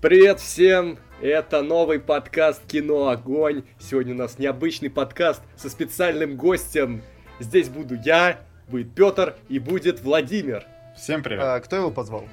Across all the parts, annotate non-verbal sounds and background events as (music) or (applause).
Привет всем! Это новый подкаст «Кино Огонь». Сегодня у нас необычный подкаст со специальным гостем. Здесь буду я, будет Петр и будет Владимир. Всем привет. А, кто его позвал?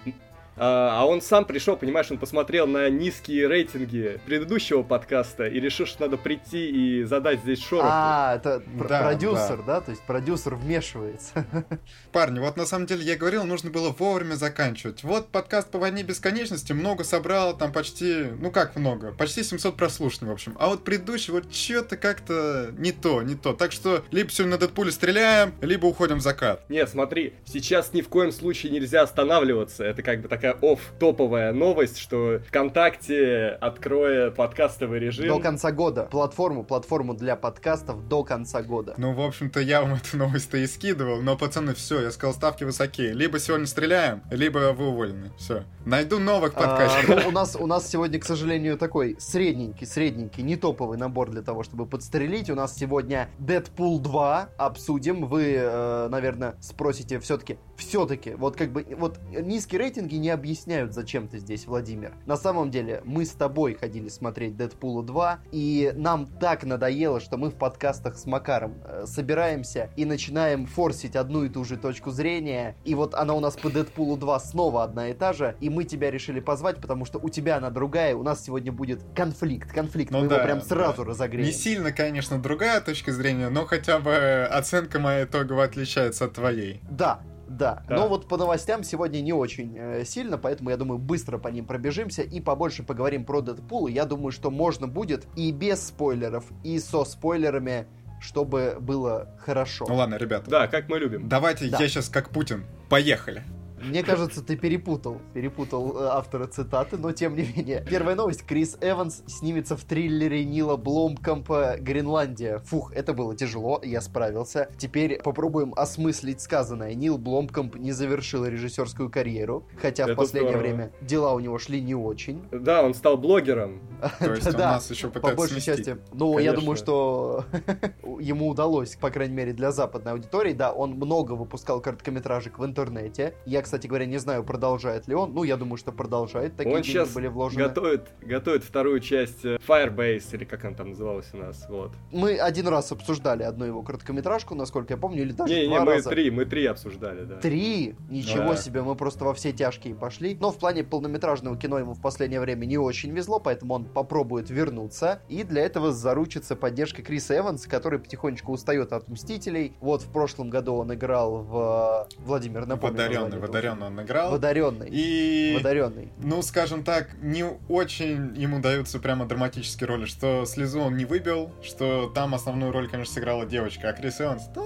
А, а он сам пришел, понимаешь, он посмотрел на низкие рейтинги предыдущего подкаста и решил, что надо прийти и задать здесь шороху. А, это пр- Да, продюсер, да. То есть продюсер вмешивается. (laughs) Парни, вот на самом деле я говорил, нужно было вовремя заканчивать. Вот подкаст по войне бесконечности много собрал, там почти, ну как много, почти 700 прослушаний, в общем. А вот предыдущий вот что-то как-то не то, не то. Так что либо сегодня на Дэдпуле стреляем, либо уходим в закат. Нет, смотри, сейчас ни в коем случае нельзя останавливаться. Это как бы такая офф-топовая новость, что ВКонтакте откроет подкастовый режим. До конца года. Платформу, платформу для подкастов до конца года. Ну, в общем-то, я вам (laughs) эту новость-то и скидывал, но, пацаны, все, я сказал, ставки высокие. Либо сегодня стреляем, либо вы уволены. Все. Найду новых А, подкастеров. ну, у нас у нас сегодня, к сожалению, такой средненький, средненький, не топовый набор для того, чтобы подстрелить. У нас сегодня Дэдпул 2 обсудим. Вы, э, наверное, спросите все-таки, все-таки, вот как бы, вот низкие рейтинги не объясняют, зачем ты здесь, Владимир. На самом деле, мы с тобой ходили смотреть Дэдпула 2, и нам так надоело, что мы в подкастах с Макаром э, собираемся и начинаем форсить одну и ту же точку зрения, и вот она у нас по Дэдпулу 2 снова одна и та же, и мы тебя решили позвать, потому что у тебя она другая, у нас сегодня будет конфликт, конфликт, Ну мы да, его прям сразу да. разогреем. Не сильно, конечно, другая точка зрения, но хотя бы оценка моя итоговая отличается от твоей. Да, да. Да. Но вот по новостям сегодня не очень э, сильно, поэтому я думаю, быстро по ним пробежимся и побольше поговорим про Дэдпул. Я думаю, что можно будет и без спойлеров, и со спойлерами, чтобы было хорошо. Ну ладно, ребята. Да, как мы любим. Давайте Да. я сейчас как Путин. Поехали. Мне кажется, ты перепутал, перепутал э, автора цитаты, но тем не менее. Первая новость. Крис Эванс снимется в триллере Нила Бломкомпа «Гренландия». Фух, это было тяжело, я справился. Теперь попробуем осмыслить сказанное. Нил Бломкомп не завершил режиссерскую карьеру, хотя в Это последнее здорово. время дела у него шли не очень. Да, он стал блогером. (laughs) То есть он Да, нас еще По пытается большей части. Ну, я думаю, что (laughs) ему удалось, по крайней мере, для западной аудитории. Да, он много выпускал короткометражек в интернете. Я, кстати говоря, не знаю, продолжает ли он. Ну, я думаю, что продолжает. Такие он деньги сейчас были вложены. готовит, готовит вторую часть э, Firebase, или как она там называлась у нас, вот. Мы один раз обсуждали одну его короткометражку, насколько я помню, или даже Не, не, два мы раза. три, мы три обсуждали, да. Три? Ничего Да. себе, мы просто во все тяжкие пошли. Но в плане полнометражного кино ему в последнее время не очень везло, поэтому он попробует вернуться. И для этого заручится поддержкой Криса Эванса, который потихонечку устает от Мстителей. Вот в прошлом году он играл в... э, Владимир, напомню. Этого водоренный он играл. фильма. Водоренный. И, Водоренный. ну, скажем так, не очень ему даются прямо драматические роли, что слезу он не выбил, что там основную роль, конечно, сыграла девочка, а Крис Эванс, да,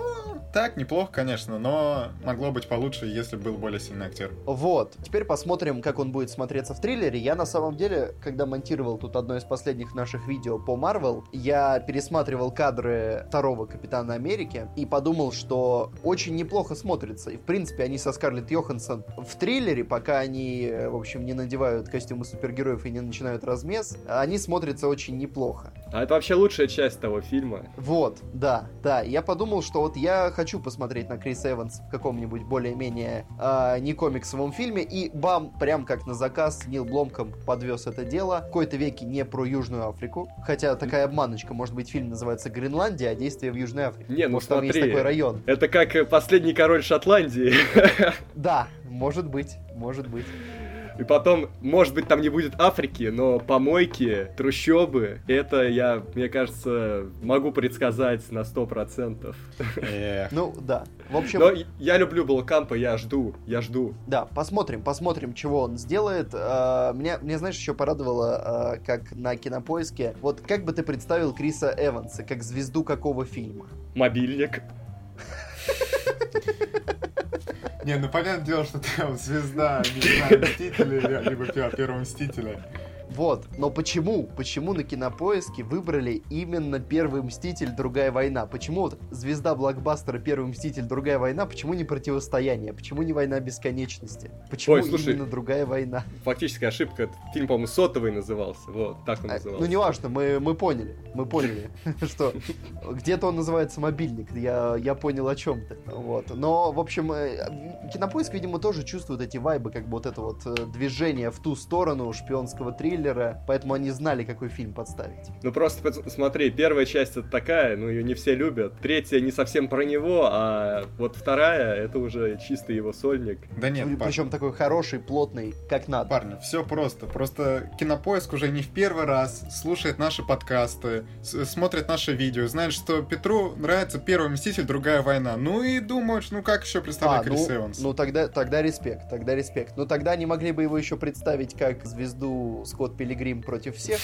так, неплохо, конечно, но могло быть получше, если был более сильный актер. Вот. Теперь посмотрим, как он будет смотреться в триллере. Я на самом деле, когда монтировал тут одно из последних наших видео по Марвел, я пересматривал кадры второго Капитана Америки и подумал, что очень неплохо смотрится. И, в принципе, они со Скарлетт Йоханссон в триллере, пока они, э, в общем, не надевают костюмы супергероев и не начинают размес, они смотрятся очень неплохо. А это вообще лучшая часть того фильма. Вот, да, да. Я подумал, что вот я хочу посмотреть на Криса Эванс в каком-нибудь более-менее а, не комиксовом фильме, и бам, прям как на заказ Нил Бломком подвез это дело. В какой-то веке не про Южную Африку, хотя такая обманочка, может быть, фильм называется «Гренландия», а действие в Южной Африке. Не, ну Может, там есть смотри. такой район. Это как э, последний король Шотландии. Да, может быть, может быть. И потом, может быть, там не будет Африки, но помойки, трущобы, это я, мне кажется, могу предсказать на 100%. Эх. Ну, да. В общем, Но я люблю Балкампа, я жду, я жду. Да, посмотрим, посмотрим, чего он сделает. А, Меня, мне знаешь, еще порадовало, а, как на кинопоиске. Вот как бы ты представил Криса Эванса, как звезду какого фильма? Мобильник. (laughs) Не, ну понятное дело, что ты звезда, не знаю, Мстителей, либо пе- первого Мстителя. Вот, но почему? Почему на кинопоиске выбрали именно Первый Мститель, Другая война? Почему вот звезда блокбастера Первый Мститель, Другая война, почему не противостояние? Почему не война бесконечности? Почему Ой, слушай, именно Другая война? Фактически ошибка. Фильм, по-моему, сотовый назывался. Вот, так он А, назывался. Ну, неважно, мы, мы поняли. Мы поняли, (laughs) что где-то он называется мобильник. Я, я понял о чем ты. Вот. Но, в общем, э, кинопоиск, видимо, тоже чувствует эти вайбы, как бы вот это вот э, движение в ту сторону шпионского триллера. Поэтому они знали, какой фильм подставить. Ну просто смотри, первая часть это такая, ну ее не все любят. Третья не совсем про него, а вот вторая это уже чисто его сольник. Да нет, парни, Причем такой хороший, плотный, как надо. парни, все просто. Просто Кинопоиск уже не в первый раз слушает наши подкасты, с- смотрит наши видео, знает, что Петру нравится Первый Мститель, Другая война. Ну и думают, ну как еще представлять А, Крис ну, Эванс? ну тогда, тогда респект, тогда респект. Но тогда они могли бы его еще представить как звезду Скотт Пилигрим против всех.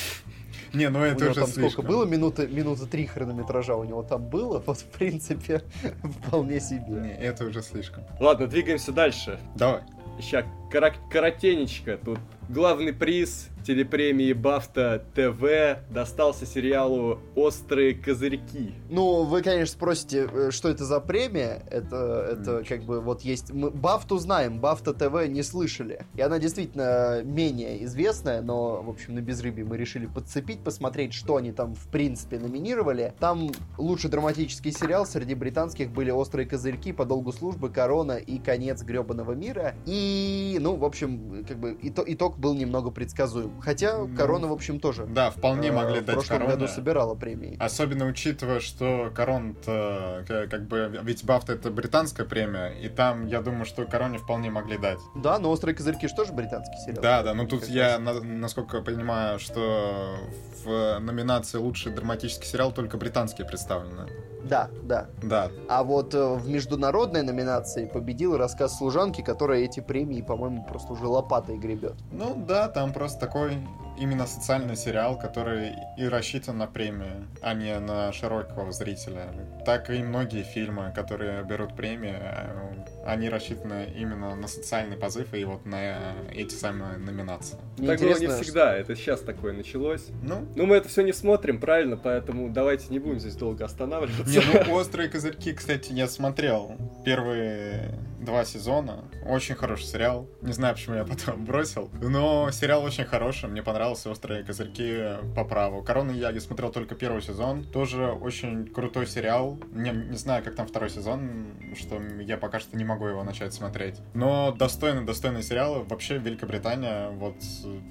Не, ну у это него уже там слишком. сколько было? Минуты, минуты три хронометража у него там было. Вот, в принципе, (laughs) вполне себе. Не, это уже слишком. Ладно, двигаемся дальше. Давай. Ща, кора- коротенечко. Тут главный приз телепремии Бафта ТВ достался сериалу «Острые козырьки». Ну, вы, конечно, спросите, э, что это за премия. Это, это как бы вот есть... Мы Бафту знаем, Бафта ТВ не слышали. И она действительно менее известная, но, в общем, на безрыбье мы решили подцепить, посмотреть, что они там, в принципе, номинировали. Там лучший драматический сериал среди британских были «Острые козырьки», «По долгу службы», «Корона» и «Конец гребаного мира». И, ну, в общем, как бы ито- итог был немного предсказуем. Хотя «Корона», в общем, тоже Да, вполне э, могли в дать прошлом корону. году собирала премии. Особенно учитывая, что Корон-то ка- как бы... Ведь Бафта это британская премия, и там, я думаю, что Короне вполне могли дать. Да, но «Острые козырьки» же тоже британский сериал. Да, да, ну тут Как я, на- насколько понимаю, что в номинации «Лучший драматический сериал» только британские представлены. Да, да. Да, А вот э, в международной номинации победил рассказ служанки, которая эти премии, по-моему, просто уже лопатой гребет. ну да, там просто такой именно социальный сериал, который и рассчитан на премию, а не на широкого зрителя. Так и многие фильмы, которые берут премии, э, они рассчитаны именно на социальный позыв и вот на эти самые номинации. Мне так было не всегда, это сейчас такое началось. Ну, Ну, мы это все не смотрим, правильно, поэтому давайте не будем здесь долго останавливаться. Не, ну (laughs) «Острые козырьки», кстати, я смотрел первые два сезона. Очень хороший сериал. Не знаю, почему я потом (laughs) бросил. Но сериал очень хороший. Мне понравился «Острые козырьки» по праву. «Корону» я не смотрел только первый сезон. Тоже очень крутой сериал. Не, не знаю, как там второй сезон, что я пока что не могу его начать смотреть. Но достойный, достойный сериал. Вообще Великобритания вот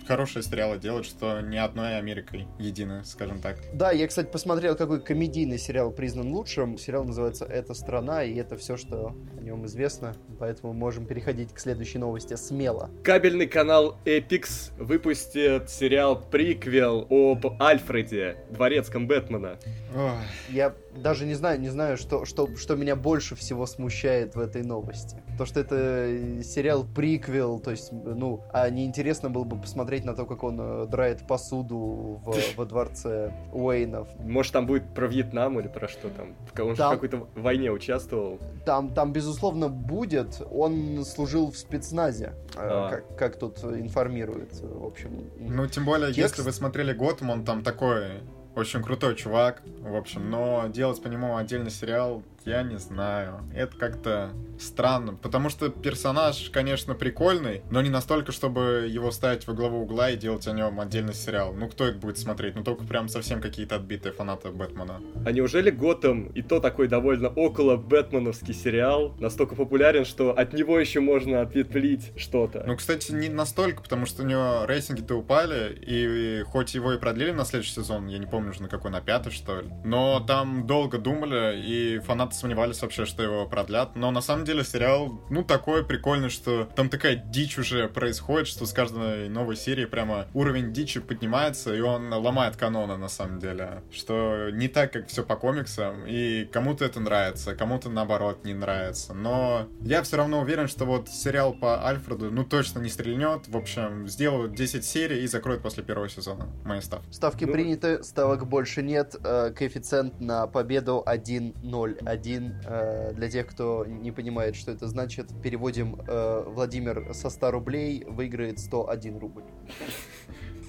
хорошие сериалы делают, что ни одной Америкой единой, скажем так. Да, я, кстати, посмотрел, какой комедийный сериал признан лучшим. Сериал называется «Это страна», и это все, что о нем известно. Поэтому можем переходить к следующей новости смело. Кабельный канал Epix выпустит сериал приквел об Альфреде, дворецком Бэтмена. Ой. Я даже не знаю, не знаю, что, что, что меня больше всего смущает в этой новости. То, что это э, сериал приквел, то есть, ну, а неинтересно было бы посмотреть на то, как он э, драет посуду в, во дворце Уэйнов. Может, там будет про Вьетнам или про что там? Он же Там- в какой-то войне участвовал. Там, там, безусловно, будет. Он служил в спецназе, э, А. как, как тут информирует, э, в общем. Ну, тем более, Текст- если вы смотрели Готэм, он там такой очень крутой чувак, в общем, но делать по нему отдельный сериал, я не знаю. Это как-то странно, потому что персонаж, конечно, прикольный, но не настолько, чтобы его ставить во главу угла и делать о нем отдельный сериал. Ну, кто это будет смотреть? Ну, только прям совсем какие-то отбитые фанаты Бэтмена. А неужели Готэм и то такой довольно около Бэтменовский сериал настолько популярен, что от него еще можно ответвлить что-то? Ну, кстати, не настолько, потому что у него рейтинги-то упали, и хоть его и продлили на следующий сезон, я не помню уже на какой, на пятый, что ли, но там долго думали, и фанаты сомневались вообще, что его продлят, но на самом деле сериал, ну, такой прикольный, что там такая дичь уже происходит, что с каждой новой серии прямо уровень дичи поднимается, и он ломает каноны, на самом деле, что не так, как все по комиксам, и кому-то это нравится, кому-то, наоборот, не нравится, но я все равно уверен, что вот сериал по Альфреду, ну, точно не стрельнет, в общем, сделают 10 серий и закроют после первого сезона, мои ставки. Ставки Ну- приняты, ставок больше нет. Э, коэффициент на победу 1.01. Э, для тех, кто не понимает, что это значит, переводим э, Владимир со 100 рублей выиграет 101 рубль.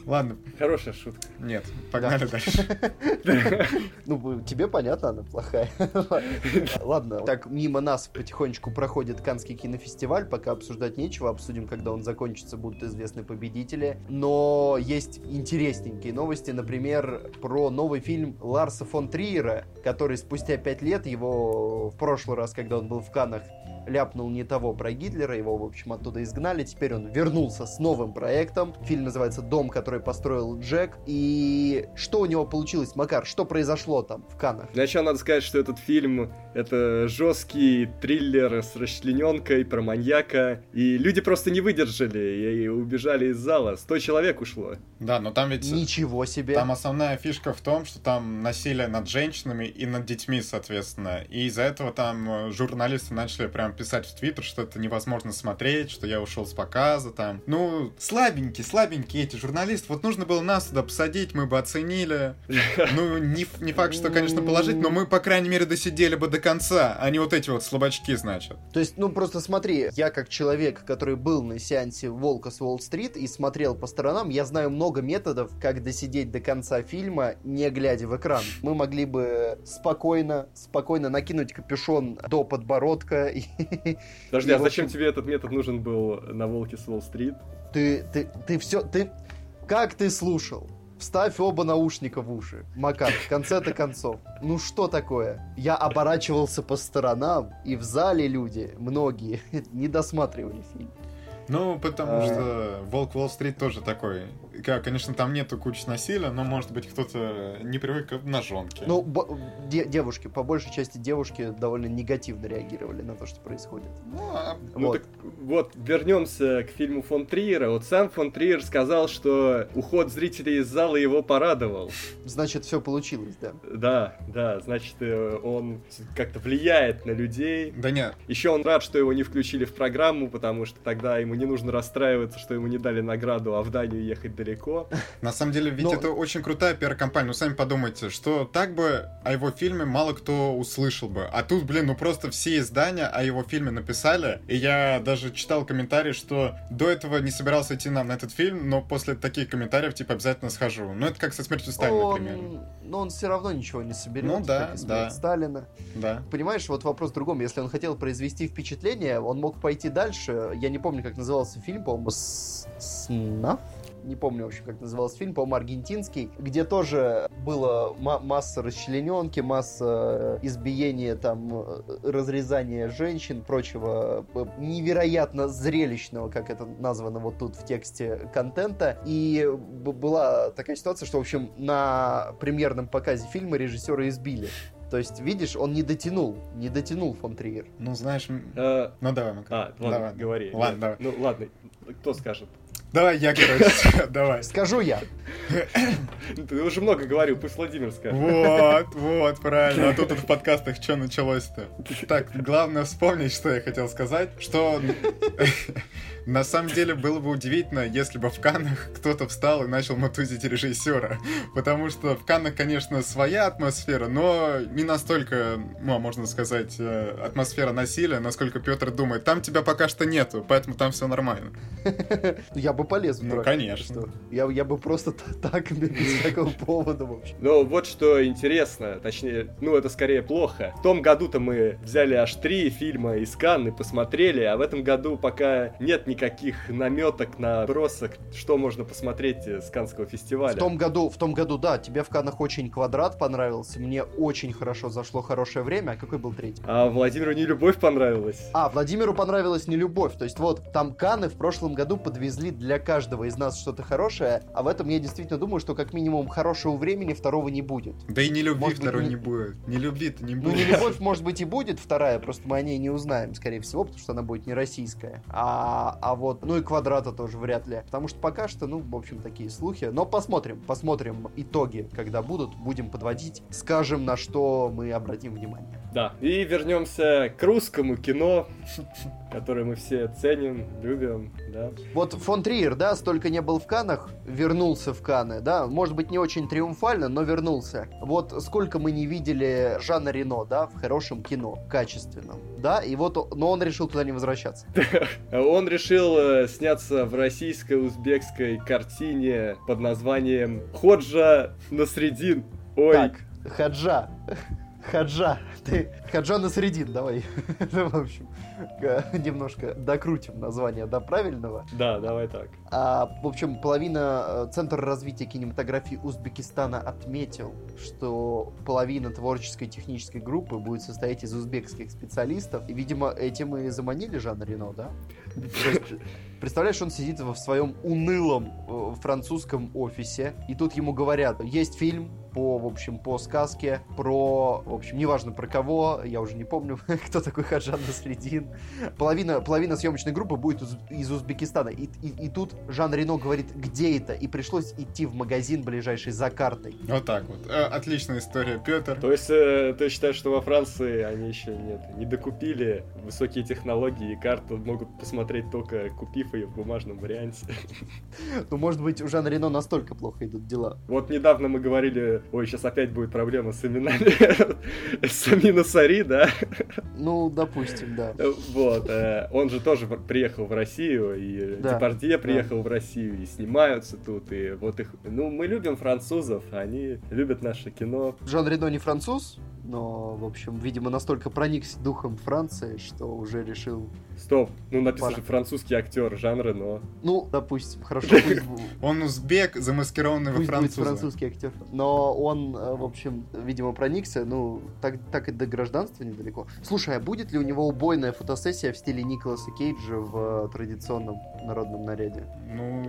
Ладно, Хорошая шутка. нет, погнали дальше. (laughs) Ну, тебе понятно, она плохая. (laughs) Ладно, так мимо нас потихонечку проходит Канский кинофестиваль, пока обсуждать нечего, обсудим, когда он закончится, будут известны победители. Но есть интересненькие новости, например, про новый фильм Ларса фон Триера, который спустя пять лет, его в прошлый раз, когда он был в Канах, ляпнул не того про Гитлера, его, в общем, оттуда изгнали. Теперь он вернулся с новым проектом. Фильм называется «Дом, который построил Джек». И что у него получилось, Макар? Что произошло там в Канах? Для начала надо сказать, что этот фильм — это жесткий триллер с расчлененкой про маньяка. И люди просто не выдержали и убежали из зала. Сто человек ушло. Да, но там ведь... Ничего себе. Там основная фишка в том, что там насилие над женщинами и над детьми, соответственно. И из-за этого там журналисты начали прям писать в Твиттер, что это невозможно смотреть, что я ушел с показа там. Ну, слабенькие, слабенькие эти журналисты. Вот нужно было нас туда посадить, мы бы оценили. Ну, не, не факт, что, конечно, положить, но мы, по крайней мере, досидели бы до конца, а не вот эти вот слабачки, значит. То есть, ну просто смотри, я как человек, который был на сеансе Волка с Уолл-стрит и смотрел по сторонам, я знаю много методов, как досидеть до конца фильма, не глядя в экран. Мы могли бы спокойно, спокойно накинуть капюшон до подбородка и (laughs) Подожди, И, а зачем общем- тебе этот метод нужен был на Волке с Уолл-стрит? ты, ты, ты все, ты, как ты слушал? Вставь оба наушника в уши. Макар, в конце-то концов. Ну что такое? Я оборачивался по сторонам, и в зале люди, многие, (laughs) не досматривали фильм. Ну, потому А. что Волк Уолл-стрит тоже такой. Конечно, там нету кучи насилия, но, может быть, кто-то не привык к ножонке. Ну, де- девушки, по большей части девушки довольно негативно реагировали на то, что происходит. Ну, а Ну Вот. так вот, вернемся к фильму фон Триера. Вот сам фон Триер сказал, что уход зрителей из зала его порадовал. Значит, все получилось, да. Да, да, значит, э, он как-то влияет на людей. Да нет, Еще он рад, что его не включили в программу, потому что тогда ему не нужно расстраиваться, что ему не дали награду, а в Данию ехать далеко. На самом деле, ведь Но- это очень крутая пиар-компания. Ну, сами подумайте, что так бы о его фильме мало кто услышал бы. А тут, блин, ну просто все издания о его фильме написали. И я даже читал комментарии, что до этого не собирался идти на, на этот фильм, но после таких комментариев, типа, обязательно схожу. Ну, это как со смертью Сталина, например. Он, но он все равно ничего не соберет, Ну да, как и смерть да. Сталина. Да. Понимаешь, вот вопрос в другом. Если он хотел произвести впечатление, он мог пойти дальше. Я не помню, как назывался фильм, по-моему, «С- «Снаф». Не помню, в общем, как назывался фильм, по-моему, аргентинский, где тоже было ма- масса расчлененки, масса э, избиения, там, э, разрезания женщин, прочего э, невероятно зрелищного, как это названо вот тут в тексте контента. И б- была такая ситуация, что, в общем, на премьерном показе фильма режиссера избили. То есть, видишь, он не дотянул, не дотянул фон Триер. Ну, знаешь, Э, ну давай, Макар. А, ладно, Давай. говори. Ладно, давай. Ну, ладно, кто скажет? Давай я, короче, (laughs) давай. Скажу я. Ты уже много говорил, пусть Владимир скажет. Вот, вот, правильно. А тут в подкастах что началось-то? (laughs) Так, главное вспомнить, что я хотел сказать, что на самом деле было бы удивительно, если бы в Каннах кто-то встал и начал матузить режиссера. Потому что в Каннах, конечно, своя атмосфера, но не настолько, ну, можно сказать, э, атмосфера насилия, насколько Петр думает. Там тебя пока что нету, поэтому там все нормально. (laughs) Я бы полез в Ну, конечно. Я, я бы просто так, (laughs) без всякого повода вообще. Но вот что интересно, точнее, ну это скорее плохо. В том году-то мы взяли аж три фильма из Канны, посмотрели, а в этом году пока нет никаких наметок на бросок, что можно посмотреть э, с Канского фестиваля. В том году, в том году, да, тебе в Канах очень квадрат понравился, мне очень хорошо зашло хорошее время. А какой был третий? А Владимиру не любовь понравилась. А, Владимиру понравилась не любовь. То есть вот там Каны в прошлом году подвезли для каждого из нас что-то хорошее, а в этом я действительно думаю, что как минимум хорошего времени второго не будет. Да и не любви Может быть, второй не- не будет. Не любви-то не Ну, будет. не любовь, может быть, и будет вторая, просто мы о ней не узнаем, скорее всего, потому что она будет не российская. А, а вот, ну и квадрата тоже вряд ли. Потому что пока что, ну, в общем, такие слухи. Но посмотрим, посмотрим итоги, когда будут, будем подводить, скажем, на что мы обратим внимание. Да. И вернемся к русскому кино. (laughs) который мы все ценим, любим, да. Вот фон Триер, да, столько не был в Канах, вернулся в Каны, да, может быть, не очень триумфально, но вернулся. Вот сколько мы не видели Жана Рено, да, в хорошем кино, качественном, да, и вот, но он решил туда не возвращаться. (laughs) Он решил э, сняться в российско-узбекской картине под названием «Ходжа Насредин». Ой, Так, Хаджа. (laughs) Хаджа. Ты Хаджа на средин, давай. (laughs) Ну, в общем, немножко докрутим название до правильного. да, давай так. А, в общем, половина э, Центр развития кинематографии Узбекистана отметил, что половина творческой технической группы будет состоять из узбекских специалистов. И, видимо, этим и заманили Жана Рено, да? Есть, представляешь, он сидит в своем унылом э, французском офисе, и тут ему говорят, есть фильм по, в общем, по сказке про, в общем, неважно про кого, я уже не помню, (laughs) кто такой Хаджан Насредин. Половина, половина съемочной группы будет из, из Узбекистана. И, и, и тут Жан Рено говорит, где это? И пришлось идти в магазин ближайший за картой. Вот так вот. Э, Отличная история, Петр. То есть э, ты считаешь, что во Франции они еще нет, не докупили высокие технологии и карту могут посмотреть только купив ее в бумажном варианте? Ну, может быть, у Жана Рено настолько плохо идут дела. Вот недавно мы говорили, ой, сейчас опять будет проблема с именами (laughs) Самина Сари, да? Ну, допустим, да. Вот, э, он же тоже приехал в Россию, и Да, Депардье приехал в Россию, и снимаются тут, и вот их... Ну, мы любим французов, они любят наше кино. Жан Рено не француз, но, в общем, видимо, настолько проникся духом Франции, что уже решил... Стоп, ну написан Пара. же французский актер Жан Рено. Ну, допустим, хорошо, (laughs) Он узбек, замаскированный во француза. французский актер. Но он, э, в общем, видимо, проникся, ну, так, так и до гражданства недалеко. Слушай, а будет ли у него убойная фотосессия в стиле Николаса Кейджа в э, традиционном народном наряде? Ну,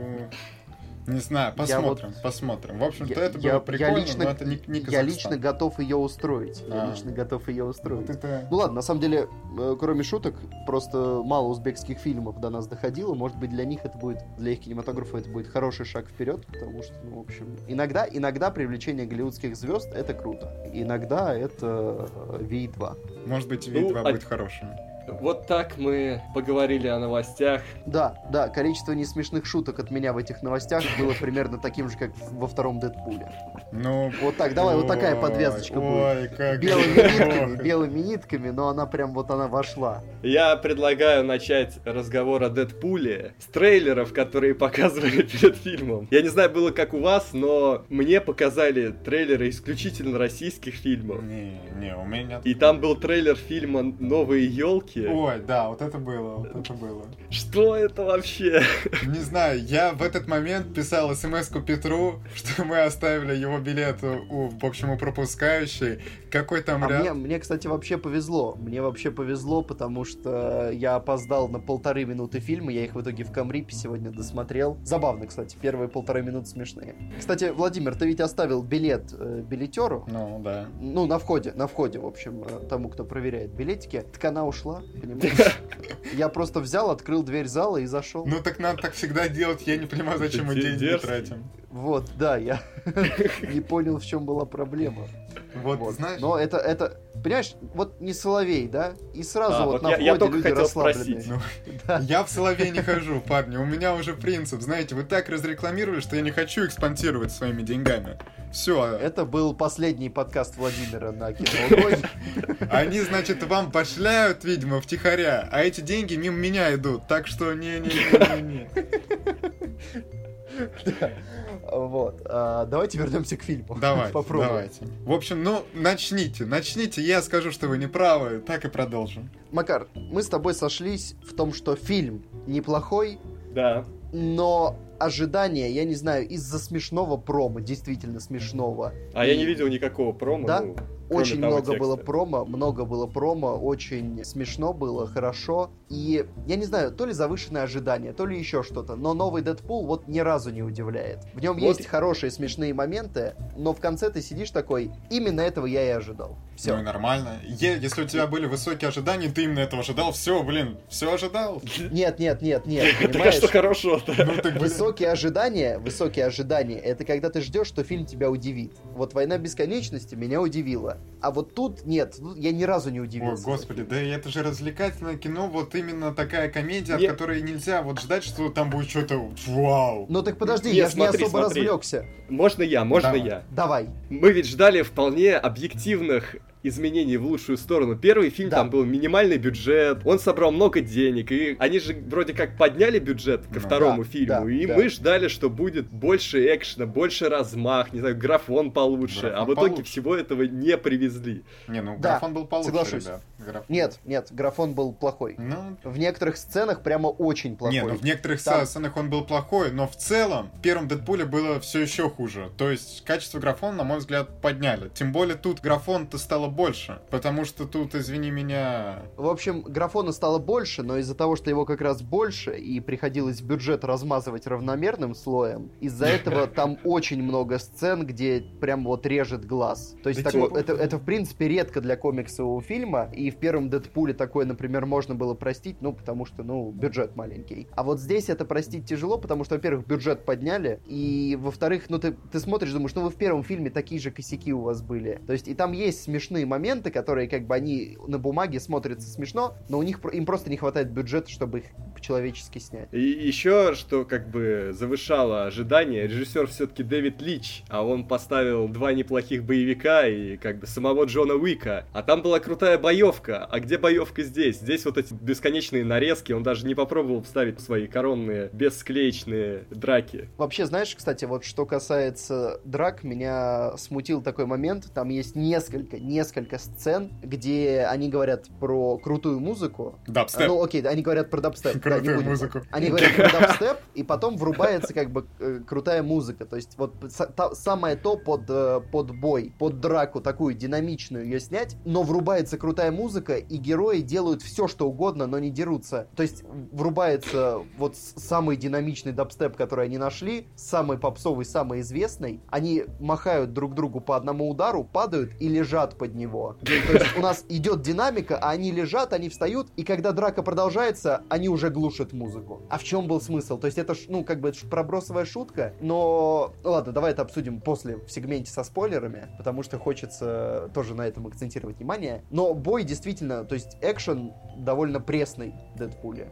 не знаю, Я вот- посмотрим, посмотрим. В общем-то, Я- это я- было я прикольно, лично- но это не, не Я лично готов ее устроить. Я А. лично готов ее устроить. Вот это... Ну ладно, на самом деле, э, кроме шуток, просто мало узбекских фильмов до нас доходило. Может быть, для них это будет, для их кинематографа это будет хороший шаг вперед, потому что, ну, в общем, иногда, иногда привлечение голливудских звезд это круто. Иногда это э, V2. Может быть, Ну, V2 а- будет хорошим. Вот так мы поговорили о новостях. Да, да, количество несмешных шуток от меня в этих новостях было примерно таким же, как во втором Дэдпуле. Ну, Вот так, давай, вот такая ой, подвязочка будет. Ой, как Белыми нитками, белыми нитками, но она прям вот она вошла. Я предлагаю начать разговор о Дэдпуле с трейлеров, которые (laughs) показывали перед фильмом. Я не знаю, было как у вас, но мне показали трейлеры исключительно российских фильмов. Не, не, у меня... И там был трейлер фильма «Новые елки». Ой, да, вот это было, вот это было. Что это вообще? Не знаю, я в этот момент писал смс-ку Петру, что мы оставили его билет у, в общем, у пропускающей. Какой там А ряд? мне, мне, кстати, вообще повезло. Мне вообще повезло, потому что я опоздал на полторы минуты фильма. Я их в итоге в Камрипе сегодня досмотрел. Забавно, кстати. Первые полторы минуты смешные. Кстати, Владимир, ты ведь оставил билет э, билетеру. Ну, да. Ну, на входе, на входе, в общем, э, тому, кто проверяет билетики. Так она ушла, понимаешь? (laughs) Я просто взял, открыл дверь зала и зашел. Ну, так надо так всегда делать. Я не понимаю, зачем мы деньги тратим. Вот, да, я (laughs) не понял, в чем была проблема. Вот, Вот. знаешь... Но это, это, понимаешь, вот не Соловей, да? И сразу А, вот, вот на я- входе я только люди хотел спросить. Ну, (laughs) Да. Я в Соловей не хожу, парни. У меня уже принцип. Знаете, вы так разрекламировали, что я не хочу их спонсировать своими деньгами. Все. Это был последний подкаст Владимира на кино. (laughs) Они, значит, вам башляют, видимо, втихаря, а эти деньги мимо меня идут. Так что не-не-не-не-не. (laughs) Вот. А, Давайте вернемся к фильму. Давайте, Попробуем. давайте. В общем, ну, начните, начните, я скажу, что вы не правы, так и продолжим. Макар, мы с тобой сошлись в том, что фильм неплохой, Да. но ожидания, я не знаю, из-за смешного промо, действительно смешного. А я не видел никакого промо. Да? ну, кроме Очень того много было текста. промо, много было промо, очень смешно было, хорошо. И я не знаю, то ли завышенное ожидание, то ли еще что-то, но новый Дэдпул вот ни разу не удивляет. В нем Вот есть хорошие смешные моменты, но в конце ты сидишь такой, именно этого я и ожидал. Все. Ну и нормально. Е- если у тебя были высокие ожидания, ты именно этого ожидал, все, блин, все ожидал. Нет, нет, нет, нет, (laughs) Так а что хорошо-то? Ну так. Высокие ожидания, высокие ожидания, это когда ты ждешь, что фильм тебя удивит. Вот «Война бесконечности» меня удивила. А вот тут нет, тут я ни разу не Ой, удивился. господи, да это же развлекательное кино, вот именно такая комедия, в которой нельзя вот ждать, что там будет что-то вау. Ну так подожди, я же не особо развлекся. Можно я, можно я. Давай. Мы ведь ждали вполне объективных изменений в лучшую сторону. Первый фильм Да. там был минимальный бюджет, он собрал много денег, и они же вроде как подняли бюджет ко Ну, второму да, фильму, да, и да. мы ждали, что будет больше экшена, больше размах, не знаю, графон получше, Графон а в итоге получше. всего этого не привезли. Не, ну Да, графон был получше, соглашусь. ребят. Графон. Нет, нет, графон был плохой. Ну, В некоторых сценах прямо очень плохой. Не, ну в некоторых Там- сценах он был плохой, но в целом в первом Дэдпуле было все еще хуже. То есть качество графона, на мой взгляд, подняли. Тем более тут графон-то стало больше. Потому что тут, извини меня... В общем, графона стало больше, но из-за того, что его как раз больше, и приходилось бюджет размазывать равномерным слоем, из-за этого (laughs) там очень много сцен, где прям вот режет глаз. То есть Да такое- типа- это, это, в принципе, редко для комиксового фильма, и в первом Дэдпуле такое, например, можно было простить, ну, потому что, ну, бюджет маленький. А вот здесь это простить тяжело, потому что, во-первых, бюджет подняли, и, во-вторых, ну, ты, ты смотришь, думаешь, ну, вы в первом фильме такие же косяки у вас были. То есть, и там есть смешные моменты, которые, как бы, они на бумаге смотрятся смешно, но у них, им просто не хватает бюджета, чтобы их по-человечески снять. И еще, что как бы завышало ожидания, режиссер все-таки Дэвид Лич, а он поставил два неплохих боевика и как бы самого Джона Уика. А там была крутая боевка. А где боевка здесь? Здесь вот эти бесконечные нарезки, он даже не попробовал вставить свои коронные бесклеечные драки. Вообще, знаешь, кстати, вот что касается драк, меня смутил такой момент. Там есть несколько, несколько сцен, где они говорят про крутую музыку. Дабстеп. Ну, окей, они говорят про дабстеп. да, не Крутую будем. музыку. Они говорят про (laughs) дабстеп, и потом врубается как бы э, крутая музыка. То есть вот та- самое то под, э, под бой, под драку такую динамичную ее снять, но врубается крутая музыка, и герои делают все, что угодно, но не дерутся. То есть врубается вот самый динамичный дабстеп, который они нашли, самый попсовый, самый известный. Они махают друг другу по одному удару, падают и лежат под него. (laughs) То есть у нас идет динамика, а они лежат, они встают, и когда драка продолжается, они уже глушат музыку. А в чем был смысл? То есть это, ж, ну, как бы пробросовая шутка, но... Ладно, давай это обсудим после в сегменте со спойлерами, потому что хочется тоже на этом акцентировать внимание. Но бой действительно, то есть экшен довольно пресный в Дэдпуле.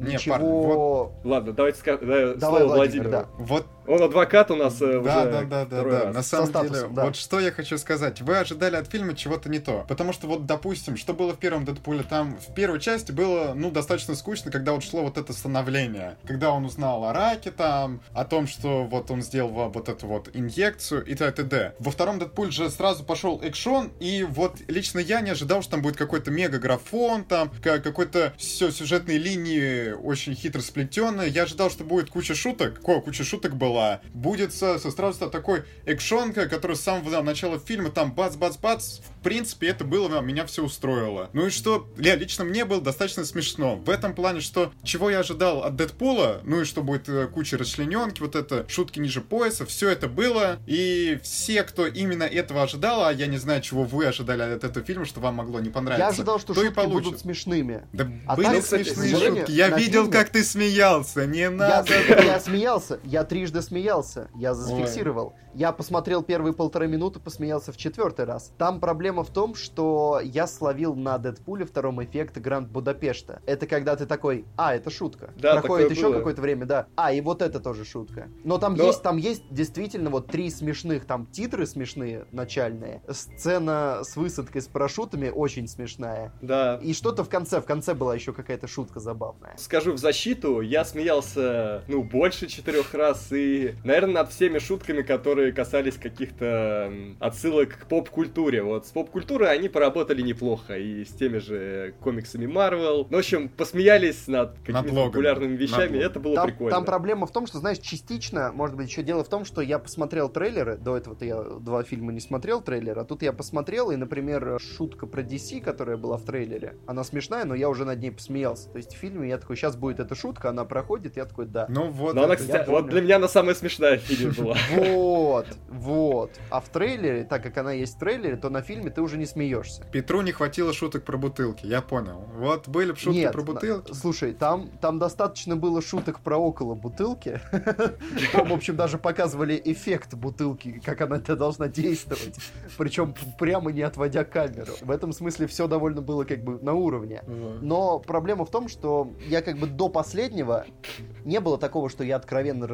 Не, Ничего... парни, вот- Ладно, давайте ска- да, Давай, Владимир, Владимиру. да. Вот Он адвокат у нас э, Да, уже да, да, да, да. раз. На самом статусом, деле, да. вот что я хочу сказать. Вы ожидали от фильма чего-то не то. Потому что вот, допустим, что было в первом Дэдпуле, там в первой части было, ну, достаточно скучно, когда вот шло вот это становление. Когда он узнал о раке там, о том, что вот он сделал во- вот эту вот инъекцию и т.д. Во втором Дэдпуле же сразу пошел экшон, и вот лично я не ожидал, что там будет какой-то мега-графон, там, ка- какой-то все сюжетные линии очень хитро сплетенные. Я ожидал, что будет куча шуток. Ко, куча шуток была. Будет со, со сразу такой экшонка, который с самого начала фильма там бац-бац-бац. В принципе, это было, меня все устроило. Ну и что, ля, лично мне было достаточно смешно. В этом плане, что чего я ожидал от Дэдпула, ну и что будет э, куча расчлененки, вот это шутки ниже пояса, все это было. И все, кто именно этого ожидал, а я не знаю, чего вы ожидали от этого фильма, что вам могло не понравиться. Я ожидал, что шутки получит. будут смешными. Да А были так, смешные шутки. Я видел, фильме- как ты смеялся. Не Я, надо. я смеялся, я трижды смеялся, я зафиксировал. Я посмотрел первые полторы минуты, посмеялся в четвертый раз. Там проблема в том, что я словил на Дэдпуле втором эффект Гранд Будапешта. Это когда ты такой, а, это шутка. Да, Проходит еще какое-то время, да. А, и вот это тоже шутка. Но там Но- есть, там есть действительно вот три смешных, там титры смешные, начальные. Сцена с высадкой с парашютами очень смешная. Да. И что-то в конце, в конце была еще какая-то шутка забавная. Скажу в защиту, я смеялся, ну, больше четырех раз, и, наверное, над всеми шутками, которые касались каких-то отсылок к поп-культуре. Вот с поп-культурой они поработали неплохо, и с теми же комиксами Марвел. Ну, в общем, посмеялись над какими-то логами. популярными Над вещами, логами. это было там, прикольно. там проблема в том, что, знаешь, частично, может быть, еще дело в том, что я посмотрел трейлеры, до этого-то я два фильма не смотрел трейлер, а тут я посмотрел, и, например, шутка про DC, которая была в трейлере, она смешная, но я уже над ней посмеялся. То есть в фильме я такой, сейчас будет эта шутка, она проходит, я такой, да. Ну вот. Но она, это- кстати, я вот помню. для меня на самом самая смешная в фильме была. (laughs) Вот, вот. А в трейлере, так как она есть в трейлере, то на фильме ты уже не смеешься. Петру не хватило шуток про бутылки, я понял. Вот были бы шутки Нет, про на- бутылки. Слушай, там, там достаточно было шуток про около бутылки. (laughs) Там, в общем, даже показывали эффект бутылки, как она это должна действовать. Причем прямо не отводя камеру. В этом смысле все довольно было как бы на уровне. Но проблема в том, что я как бы до последнего не было такого, что я откровенно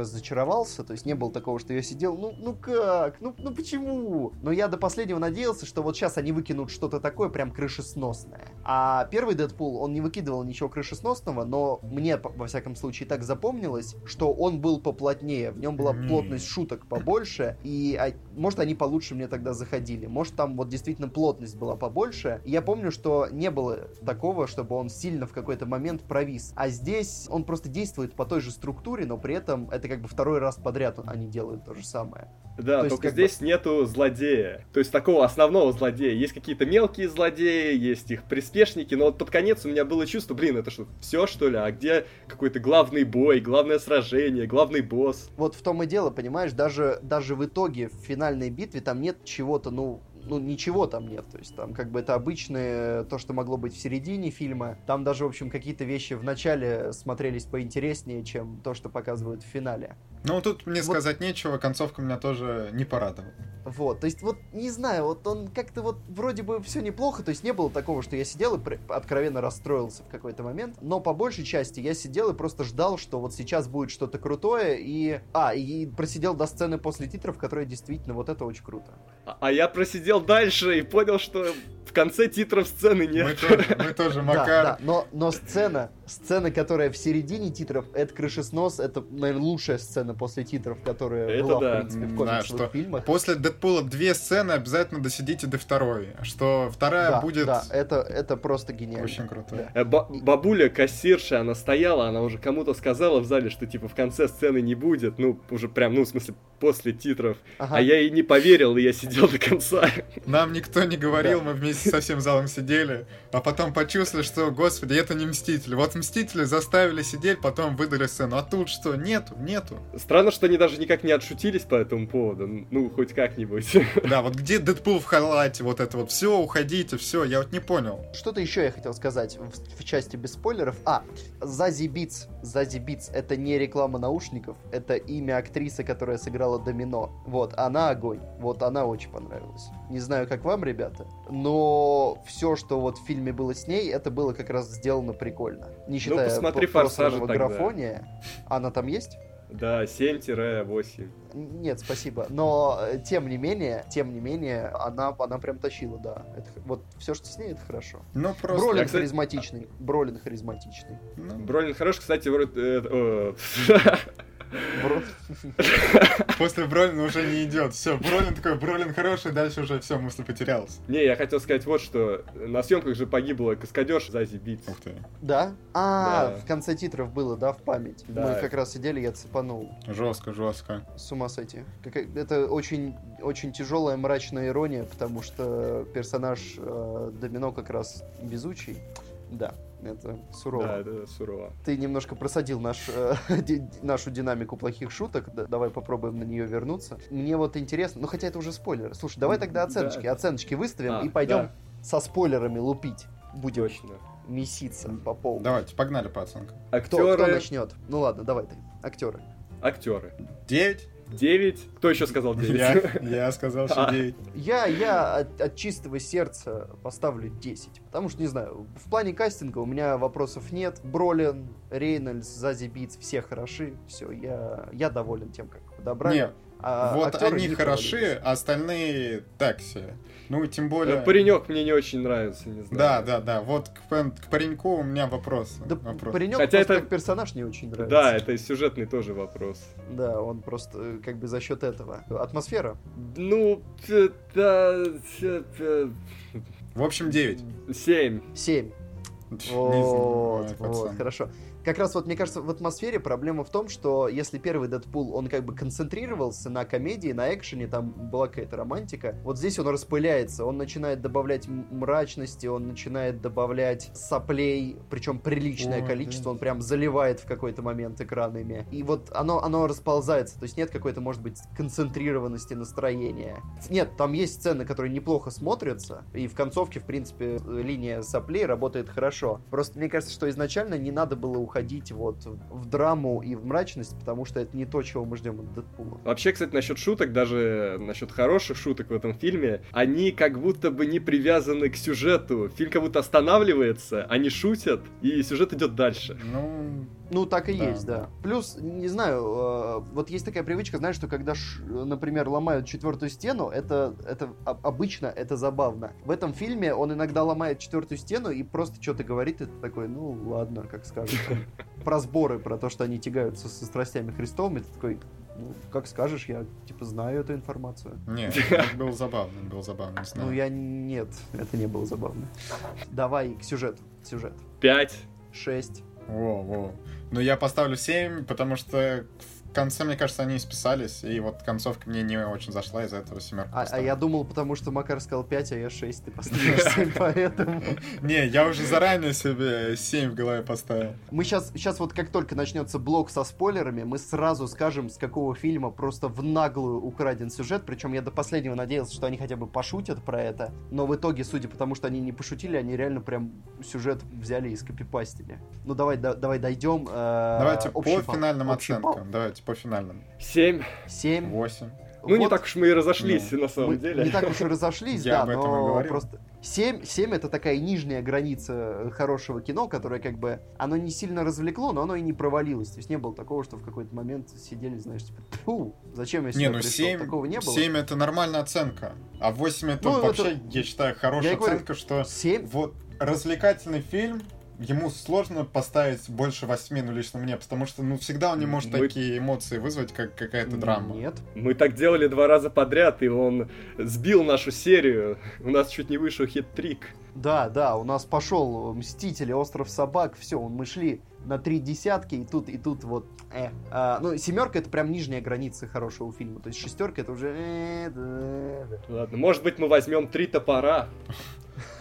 разочаровался, то есть не было такого, что я сидел, ну, ну как, ну, ну почему? Но я до последнего надеялся, что вот сейчас они выкинут что-то такое прям крышесносное. А первый Дэдпул, он не выкидывал ничего крышесносного, но мне, во всяком случае, так запомнилось, что он был поплотнее, в нем была плотность шуток побольше, и а, может они получше мне тогда заходили, может там вот действительно плотность была побольше. И я помню, что не было такого, чтобы он сильно в какой-то момент провис. А здесь он просто действует по той же структуре, но при этом это как бы второй раз подряд они делают то же самое. Да, То есть только как здесь нету злодея. То есть такого основного злодея. Есть какие-то мелкие злодеи, есть их приспешники, но вот под конец у меня было чувство, блин, это что, все что ли? А где какой-то главный бой, главное сражение, главный босс? Вот в том и дело, понимаешь, даже, даже в итоге в финальной битве там нет чего-то, ну, ну, ничего там нет. То есть там как бы это обычное, то, что могло быть в середине фильма. Там даже, в общем, какие-то вещи в начале смотрелись поинтереснее, чем то, что показывают в финале. Ну, тут мне Вот. сказать нечего, концовка меня тоже не порадовала. Вот, то есть вот, не знаю, вот он как-то вот вроде бы все неплохо, то есть не было такого, что я сидел и откровенно расстроился в какой-то момент, но по большей части я сидел и просто ждал, что вот сейчас будет что-то крутое, и... А, и просидел до сцены после титров, которая действительно, вот это очень круто. А, я просидел дальше и понял, что в конце титров сцены Мы нет. тоже, мы (laughs) тоже, Да, Макар. да, но, но сцена, сцена, которая в середине титров, это крышеснос, это, наверное, лучшая сцена после титров, которая Это была, да. в принципе, в Да, комиксовых что фильмах. После Дэдпула две сцены обязательно досидите до второй. Что вторая Да, будет да, это, это просто гениально. очень крутой. Да. Э, ба- бабуля, кассирша, она стояла, она уже кому-то сказала в зале, что типа в конце сцены не будет, ну, уже прям, ну, в смысле, после титров. Ага. А я ей не поверил, и я сидел до конца. Нам никто не говорил, Да. мы вместе со всем залом сидели, а потом почувствовали, что, господи, это не Мстители. Вот Мстители заставили сидеть, потом выдали сцену. А тут что? Нету, нету. Странно, что они даже никак не отшутились по этому поводу. Ну, хоть как-нибудь. Да, вот где Дэдпул в халате, вот это вот, все, уходите, все, я вот не понял. Что-то еще я хотел сказать в, в части без спойлеров. А, Зази Битс. Зази Битс это не реклама наушников, это имя актрисы, которая сыграла Домино. Вот, она огонь. Вот, она очень понравилась. Не знаю, как вам, ребята, но все, что вот в фильме было с ней, это было как раз сделано прикольно. Не считая посмотри п- «Форсажа» тогда. графония. Она там есть? Да, 7-8. Нет, спасибо. Но э, тем не менее, тем не менее, она, она прям тащила, да. Это вот все, что с ней, это хорошо. Ну, просто... Бролин Я, кстати- харизматичный. Бролин харизматичный. ну, Бролин хорош, кстати, вроде... (laughs) после Бролина уже не идет. Все, Бролин такой, Бролин хороший, дальше уже все, мысль потерялась. Не, я хотел сказать вот что. На съемках же погибла каскадер Зази Битс. Ух ты. Да? А, в конце титров было, да, в память. Мы как раз сидели, я цепанул. Жестко, жестко. С ума сойти. Это очень, очень тяжелая мрачная ирония, потому что персонаж э, Домино как раз везучий. Да, это сурово. Да, это сурово. Ты немножко просадил наш, э, (laughs) нашу динамику плохих шуток. Да- давай попробуем на нее вернуться. Мне вот интересно, ну хотя это уже спойлер. Слушай, давай тогда оценочки. Да. Оценочки выставим А, и пойдем да. со спойлерами лупить. Будем Точно. меситься по полу. Давайте, погнали по оценкам. Кто, кто Актеры. начнет? Ну ладно, давай ты. Актеры. Актеры. Девять? 9. Кто еще сказал 9? Я, я сказал, что А. девять. Я, я от, от чистого сердца поставлю 10. Потому что, не знаю, в плане кастинга у меня вопросов нет. Бролин, Рейнольдс, Зази Битс, все хороши. Все, я, я доволен тем, как подобрали. Не, А вот актеры они не хороши, а остальные так себе. Ну, тем более... Паренек мне не очень нравится, не знаю. Да, да, да. Вот к, к пареньку у меня вопросы. Да, Вопросы. паренек Хотя это- как персонаж не очень нравится. Да, это сюжетный тоже вопрос. Да, он просто э, как бы за счет этого. Атмосфера. Ну, да, В общем, девять. 7. 7. Не знаю, вот, пацан. хорошо. Как раз вот, мне кажется, в атмосфере проблема в том, что если первый Дэдпул, он как бы концентрировался на комедии, на экшене, там была какая-то романтика, вот здесь он распыляется, он начинает добавлять мрачности, он начинает добавлять соплей, причем приличное Ой, количество, да. он прям заливает в какой-то момент экранами. И вот оно, оно расползается, то есть нет какой-то, может быть, концентрированности настроения. Нет, там есть сцены, которые неплохо смотрятся, и в концовке, в принципе, линия соплей работает хорошо. Просто мне кажется, что изначально не надо было уходить вот в драму и в мрачность, потому что это не то, чего мы ждем от Дэдпула. Вообще, кстати, насчет шуток, даже насчет хороших шуток в этом фильме, они как будто бы не привязаны к сюжету. Фильм как будто останавливается, они шутят, и сюжет идет дальше. Ну, ну, так и да, есть, да. да. Плюс, не знаю, э, вот есть такая привычка, знаешь, что когда, ш, например, ломают четвертую стену, это, это обычно это забавно. В этом фильме он иногда ломает четвертую стену и просто что-то говорит, это такой, ну, ладно, как скажешь. (laughs) Про сборы, про то, что они тягаются со страстями Христовыми, ты такой, ну, как скажешь, я, типа, знаю эту информацию. Нет, (laughs) это было забавно, было забавно, не знаю. Ну, я нет, это не было забавно. Давай к сюжету, сюжет. Пять. Шесть. Во, во. Ну, я поставлю 7, потому что конце, мне кажется, они списались, и вот концовка мне не очень зашла, из-за этого семерку а, а я думал, потому что Макар сказал 5, а я 6, ты (laughs) поставишь 7, поэтому... (laughs) Не, я уже заранее себе 7 в голове поставил. Мы сейчас, сейчас вот как только начнется блок со спойлерами, мы сразу скажем, с какого фильма просто в наглую украден сюжет, причем я до последнего надеялся, что они хотя бы пошутят про это, но в итоге, судя по тому, что они не пошутили, они реально прям сюжет взяли и скопипастили. Ну давай, да, давай дойдем. Э, давайте по финальным оценкам, давайте по финальным? Семь. Семь. Восемь. Ну, вот, не так уж мы и разошлись, ну, на самом мы деле. Не так уж и разошлись, (laughs) да, но просто... 7, 7 это такая нижняя граница хорошего кино, которое как бы, оно не сильно развлекло, но оно и не провалилось. То есть не было такого, что в какой-то момент сидели, знаешь, типа, фу, зачем я сюда не, ну пришел? 7, такого не было. 7 это нормальная оценка, а 8 это ну, вообще, это... я считаю, хорошая я оценка, говорю, что 7... вот развлекательный фильм, ему сложно поставить больше восьми, ну, лично мне, потому что, ну, всегда он не может Мы... такие эмоции вызвать, как какая-то драма. Нет. Мы так делали два раза подряд, и он сбил нашу серию. У нас чуть не вышел хит-трик. Да, да, у нас пошел Мстители, Остров Собак, все, мы шли на три десятки, и тут, и тут вот, э. А, ну, семерка это прям нижняя граница хорошего фильма, то есть шестерка это уже... Э, да, да. Ладно, может быть мы возьмем три топора. (laughs)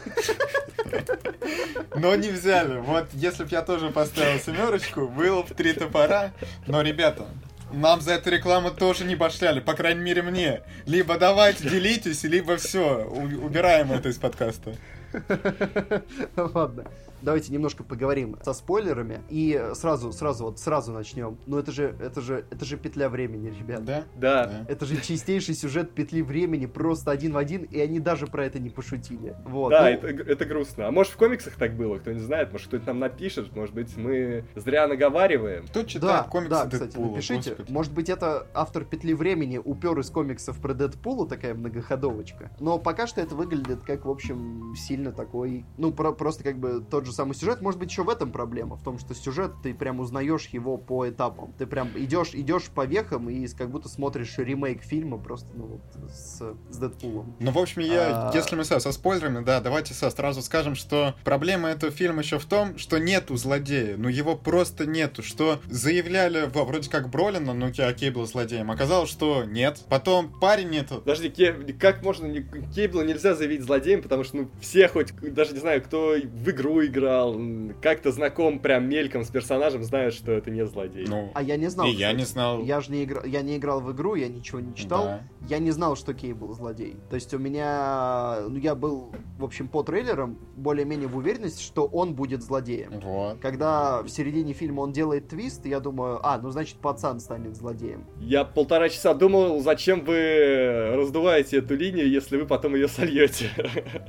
Но не взяли. Вот если бы я тоже поставил семерочку, было бы три топора. Но, ребята, нам за эту рекламу тоже не башляли, по крайней мере мне. Либо давайте делитесь, либо все, убираем это из подкаста. (laughs) Ладно давайте немножко поговорим со спойлерами и сразу, сразу, вот сразу начнем. Ну это же, это же, это же петля времени, ребят. Да? Да. Это же чистейший сюжет петли времени, просто один в один, и они даже про это не пошутили. Вот. Да, ну... это, это грустно. А может в комиксах так было, кто не знает, может кто-то нам напишет, может быть мы зря наговариваем. Кто читает да, комиксы Да, кстати, Дэдпула, напишите. Господи. Может быть это автор петли времени упер из комиксов про Дэдпула, такая многоходовочка. Но пока что это выглядит как, в общем, сильно такой, ну про просто как бы тот же же самый сюжет. Может быть, еще в этом проблема, в том, что сюжет, ты прям узнаешь его по этапам. Ты прям идешь, идешь по вехам и как будто смотришь ремейк фильма просто, ну, вот, с, с Дэдпулом. Ну, в общем, я, а... если мы со, со спойлерами, да, давайте со, сразу скажем, что проблема этого фильма еще в том, что нету злодея, ну, его просто нету, что заявляли вроде как Бролина, ну, окей, был злодеем, оказалось, что нет. Потом парень нету. Подожди, Ке... как можно, Кейбла нельзя заявить злодеем, потому что, ну, все хоть, даже не знаю, кто в игру играл, играл, как-то знаком прям мельком с персонажем, знает, что это не злодей. Ну, а я не знал. И я не знал. Я же не играл, я не играл в игру, я ничего не читал. Да. Я не знал, что Кей был злодей. То есть у меня, ну я был, в общем, по трейлерам более-менее в уверенности, что он будет злодеем. Вот. Когда в середине фильма он делает твист, я думаю, а, ну значит пацан станет злодеем. Я полтора часа думал, зачем вы раздуваете эту линию, если вы потом ее сольете.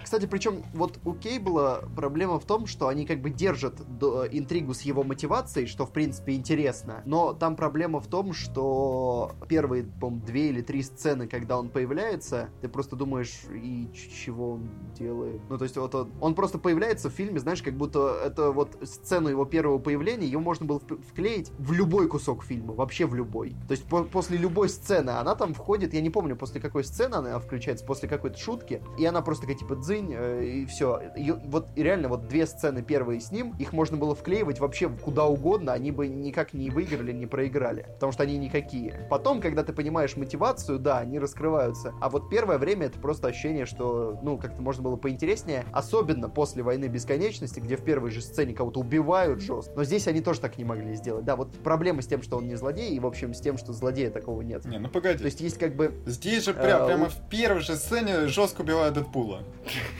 Кстати, причем вот у Кейбла проблема в том, что что они как бы держат до, интригу с его мотивацией, что в принципе интересно. Но там проблема в том, что первые, по две или три сцены, когда он появляется, ты просто думаешь, и чего он делает. Ну, то есть вот он, он просто появляется в фильме, знаешь, как будто это вот сцену его первого появления, ее можно было вклеить в любой кусок фильма, вообще в любой. То есть по после любой сцены она там входит, я не помню, после какой сцены она включается, после какой-то шутки, и она просто такая типа дзынь, э, и все. вот реально вот две сцены сцены первые с ним, их можно было вклеивать вообще куда угодно, они бы никак не выиграли, не проиграли, потому что они никакие. Потом, когда ты понимаешь мотивацию, да, они раскрываются. А вот первое время это просто ощущение, что, ну, как-то можно было поинтереснее, особенно после войны бесконечности, где в первой же сцене кого-то убивают жестко. Но здесь они тоже так не могли сделать. Да, вот проблема с тем, что он не злодей, и, в общем, с тем, что злодея такого нет. Не, ну погоди. То есть есть как бы... Здесь же прям, Э, прямо у- в первой же сцене жестко убивают Дэдпула.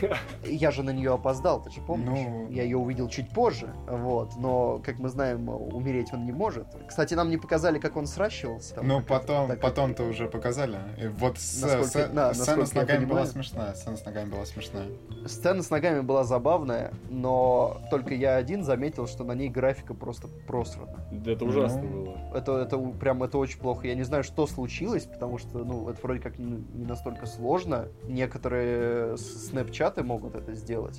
(laughs) Я же на нее опоздал, ты же помнишь? Ну. Я ее увидел чуть позже, вот. Но, как мы знаем, умереть он не может. Кстати, нам не показали, как он сращивался. там Ну, потом, такая- потом-то уже показали. И вот с- Насколько- с- да, сцена с ногами была смешная. Сцена с ногами была смешная. Сцена с ногами была забавная, но только я один заметил, что на ней графика просто просрана. Да Это ужасно Ну. было. Это, это прям это очень плохо. Я не знаю, что случилось, потому что, ну, это вроде как не, не настолько сложно. Некоторые с- снэпчаты могут это сделать.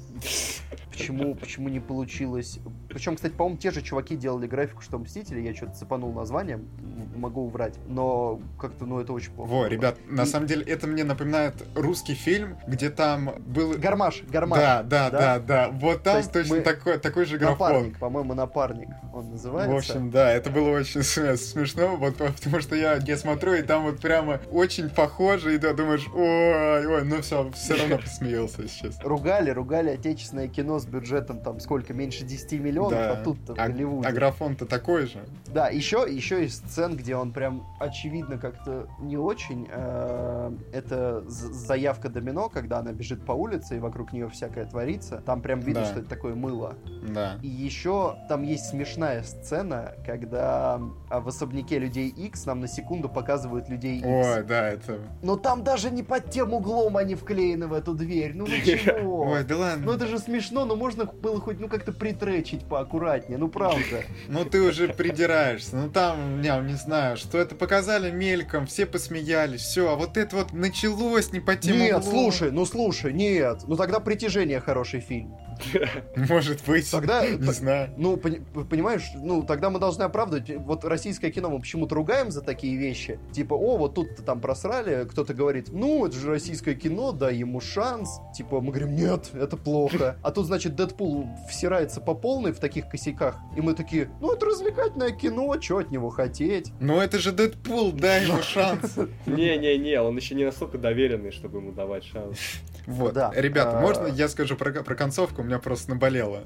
Почему, почему не получилось? Причем, кстати, по-моему, те же чуваки делали графику, что Мстители. Я что-то цепанул названием, м- могу врать. Но как-то, ну, это очень плохо. Во, было. ребят, на И- самом деле это мне напоминает русский фильм, где там был... Гармаш, гармаш. Да, да, да? да, да. Вот То там есть точно мы- такой, такой же графон. Напарник, по-моему, напарник он называется. В общем, да, это было очень (laughs) смешно, вот (laughs) потому что я, я смотрю, и там вот прямо очень похоже, и да, думаешь, ой, ой, ну все, все равно (laughs) посмеялся сейчас. ругали, ругали отечественное кино с бюджетом там сколько, меньше 10 миллионов, Да. а тут-то в А, Голливуде. а графон-то такой же. Да, еще, еще есть сцен, где он прям очевидно как-то не очень. э, Это заявка Домино, когда она бежит по улице, и вокруг нее всякое творится. Там прям видно, Да. что это такое мыло. Да. И еще там есть смешная сцена, когда в особняке людей X нам на секунду показывают людей X. Ой, да, это... Но там даже не под тем углом они вклеены в эту дверь. Ну (laughs) чего? Ой, да ладно. Ну это же смешно, но можно было хоть ну как-то притречить поаккуратнее, ну правда. (laughs) Ну ты уже придираешься. Ну там, не, не знаю, что это показали мельком, все посмеялись, все. А вот это вот началось не по тем Нет, углом. слушай, ну слушай, нет. Ну тогда «Притяжение» хороший фильм. (laughs) Может быть. Тогда- Не знаю. Ну, пони- понимаешь, ну тогда мы должны оправдывать. Вот российское кино мы почему-то ругаем за такие вещи. Типа, о, вот тут там просрали, кто-то говорит, ну, это же российское кино, дай ему шанс. Типа, мы говорим, нет, это плохо. А тут, значит, Дэдпул всирается по полной в таких косяках. И мы такие, ну, это развлекательное кино, что от него хотеть? Ну это же Дэдпул, дай ему шанс. (laughs) Не-не-не, он еще не настолько доверенный, чтобы ему давать шанс. Вот. Да. Ребята, А. можно я скажу про, про концовку? У меня просто наболело.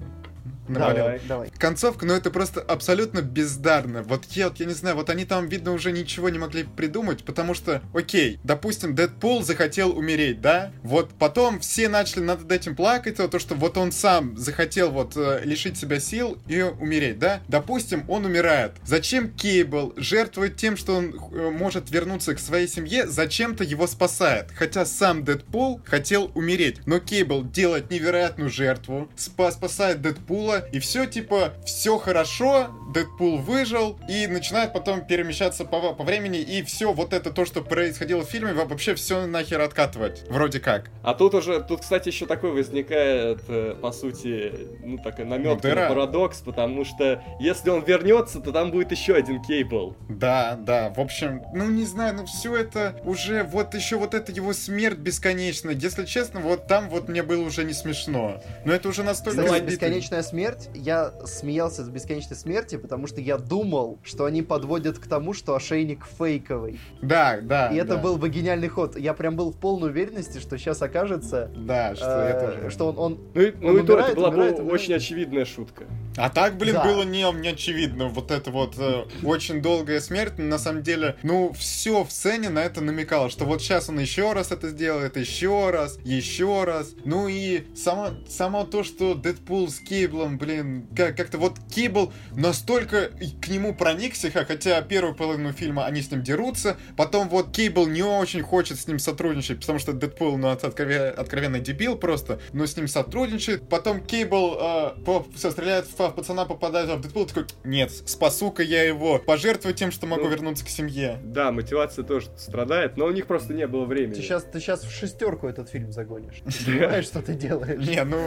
Давай, Наболело. давай. Концовка, ну это просто абсолютно бездарно. Вот я, я не знаю, вот они там, видно, уже ничего не могли придумать, потому что, окей, допустим, Дэдпул захотел умереть, да? Вот потом все начали над этим плакать, то, то, что вот он сам захотел вот э, лишить себя сил и умереть, да? Допустим, он умирает. Зачем Кейбл жертвует тем, что он э, может вернуться к своей семье, зачем-то его спасает? Хотя сам Дэдпул хотел умереть. Но Кейбл делает невероятную жертву, спа- спасает Дэдпула, и все типа, все хорошо, Дэдпул выжил, и начинает потом перемещаться по, по времени, и все вот это то, что происходило в фильме, вообще все нахер откатывать. Вроде как. А тут уже, тут, кстати, еще такой возникает, э, по сути, ну, такой намек Ну, на парадокс, потому что если он вернется, то там будет еще один кейбл. Да, да, в общем, ну не знаю, ну все это уже, вот еще вот эта его смерть бесконечная. Если честно, вот там вот мне было уже не смешно. Но это уже настолько Кстати, бесконечная смерть, я смеялся с бесконечной смерти, потому что я думал, что они подводят к тому, что ошейник фейковый. Да, да. И это да. был бы гениальный ход. Я прям был в полной уверенности, что сейчас окажется, Да, что я э, тоже. что он, он Ну и, ну и то, умирает, это была бы умирает, умирает. очень очевидная шутка. А так, блин, Да. было не, не очевидно. Вот это вот э, очень долгая смерть. На самом деле, ну, все в сцене на это намекало, что вот сейчас он еще раз это сделает, еще раз, еще раз. Ну и само, само то, что Дэдпул с Кейблом, блин, как- как-то вот Кейбл настолько к нему проникся, хотя первую половину фильма они с ним дерутся, потом вот Кейбл не очень хочет с ним сотрудничать, потому что Дэдпул, ну, от- открове- откровенный дебил просто, но с ним сотрудничает. Потом Кейбл э, стреляет в, в пацана, попадает в Дэдпул, такой, нет, спасу-ка я его, пожертвую тем, что могу Ну, вернуться к семье. Да, мотивация тоже страдает, но у них просто не было времени. Ты сейчас, ты сейчас в шестерку этот фильм загонишь. (laughs) Ты понимаешь, что ты делаешь? Не, ну,